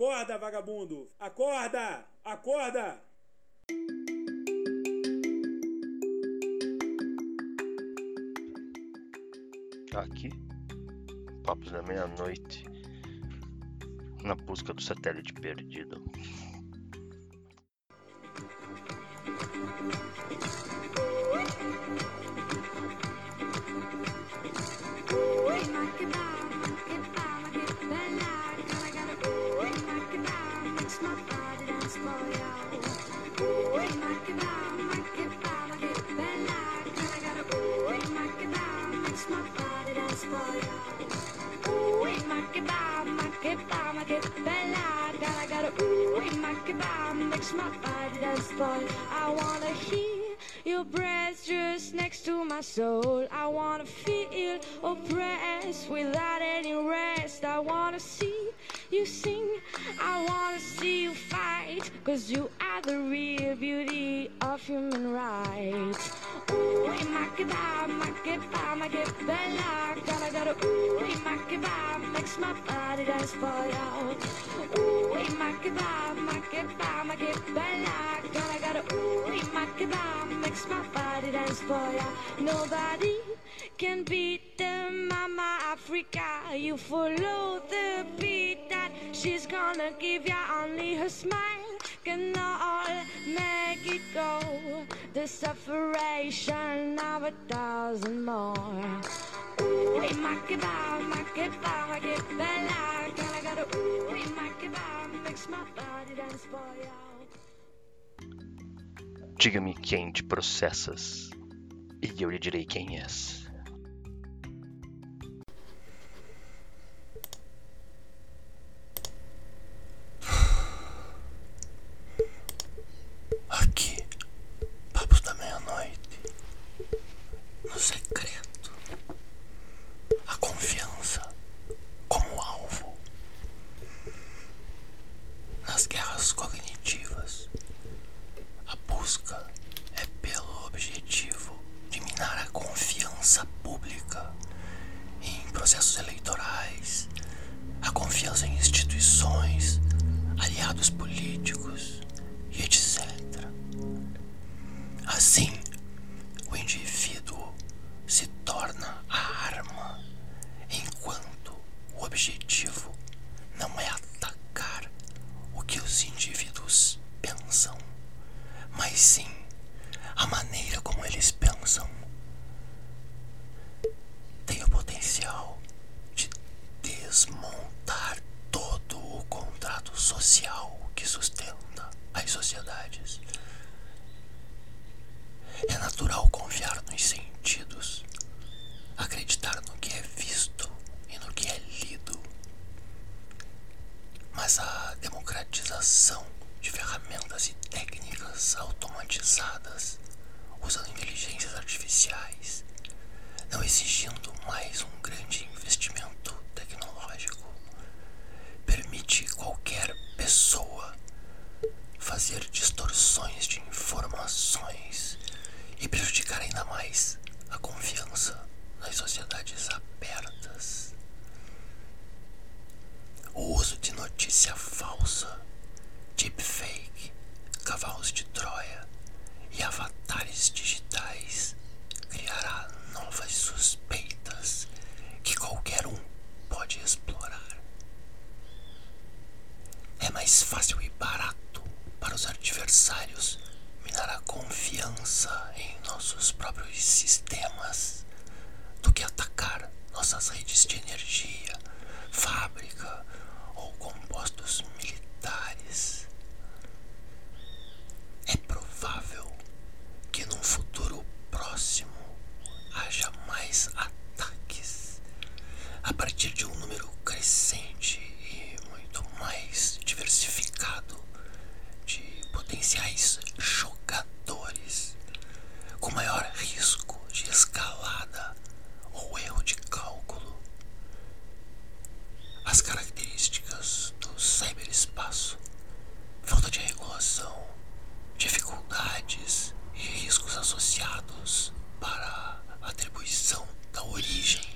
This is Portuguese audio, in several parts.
Acorda, vagabundo! Acorda! Acorda! Aqui, Papos da Meia-Noite, na busca do satélite perdido. I wanna hear your breath just next to my soul. I wanna feel oppressed without any rest. I wanna see you sing. I wanna see you fight. Cause you are the real beauty of human rights. Ooh, makeba, makeba, makebella. Gotta, gotta, ooh, makeba, makes my body dance for you. Ooh, makeba, makeba, makebella. Gotta, gotta, ooh, makeba, makes my body dance for you. Nobody can beat the Mama Africa. You follow the beat that she's gonna give ya. Only her smile can all make it go. The separation of a thousand more. Diga-me quem te processas, e eu lhe direi quem és. Aqui, Papos da Meia-Noite, no secreto, a confiança como alvo, nas guerras cognitivas, a busca é pelo objetivo de minar a confiança pública em processos eleitorais, a confiança em instituições, aliados políticos É natural confiar nos sentidos, acreditar no que é visto e no que é lido. Mas a democratização de ferramentas e técnicas automatizadas, usando inteligências artificiais, não exigindo mais um grande investimento tecnológico, permite qualquer pessoa fazer distorções de informações e prejudicar ainda mais a confiança nas sociedades abertas. O uso de notícia falsa, deepfake, cavalos de Troia e avatares digitais criará novas suspeitas que qualquer um pode explorar. É mais fácil e barato para os adversários minar a confiança em nossos próprios sistemas do que atacar nossas redes de energia, fábrica ou compostos militares. associados para a atribuição da origem.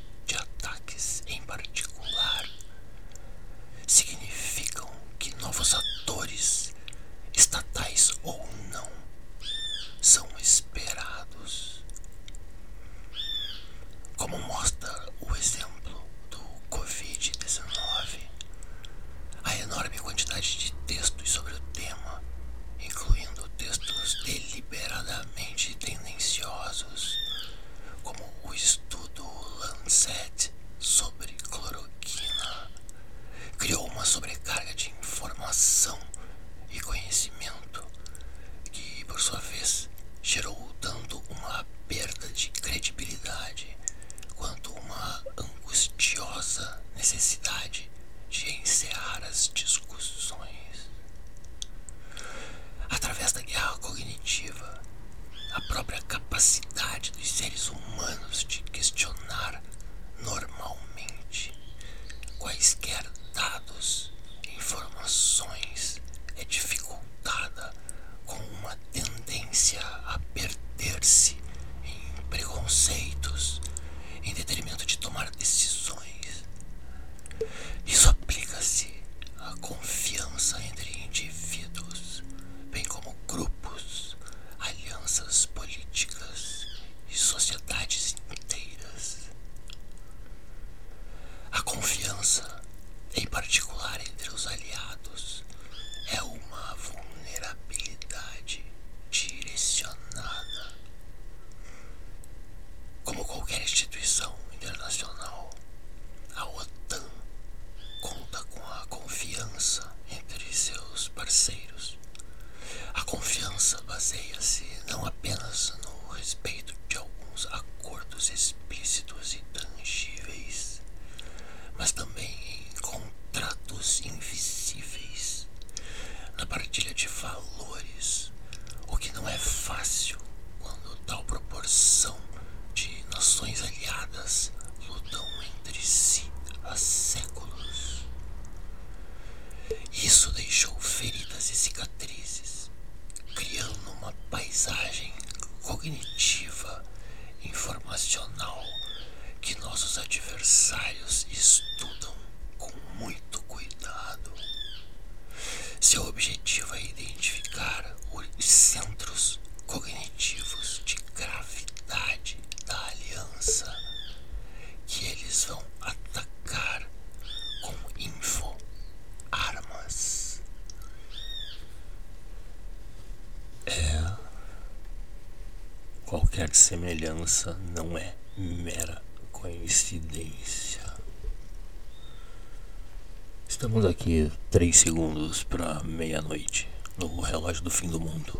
De encerrar as discussões. Através da guerra cognitiva, a própria capacidade dos seres humanos de questionar normalmente quaisquer dados, informações é dificultada com uma tendência a perder-se em preconceitos em detrimento de tomar decisões. Isso aplica-se à confiança entre indivíduos, bem como grupos, alianças políticas e sociedades inteiras. A confiança, em particular entre os aliados, é uma vulnerabilidade direcionada. Como qualquer instituição internacional, a OTAN conta com a confiança entre seus parceiros. A confiança baseia-se não apenas no respeito de alguns acordos explícitos e tangíveis, mas também em contratos invisíveis, na partilha de valores, o que não é fácil quando tal proporção de nações aliadas lutam entre si há séculos. Isso deixou feridas e cicatrizes, criando uma paisagem cognitiva, informacional que nossos adversários estudam com muito cuidado. Seu objetivo é identificar os centros cognitivos de gravidade da aliança que eles vão atacar com info armas. É. Qualquer semelhança não é mera coincidência. Estamos aqui três segundos para meia-noite no relógio do fim do mundo.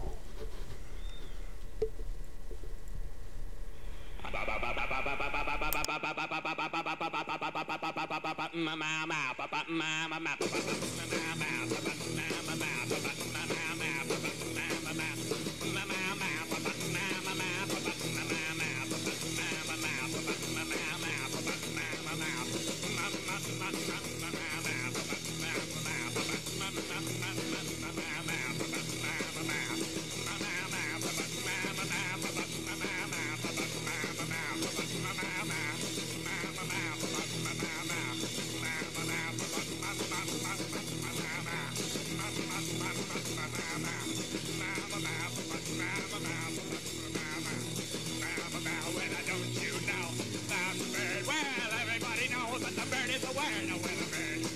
bird is a word, a weather bird.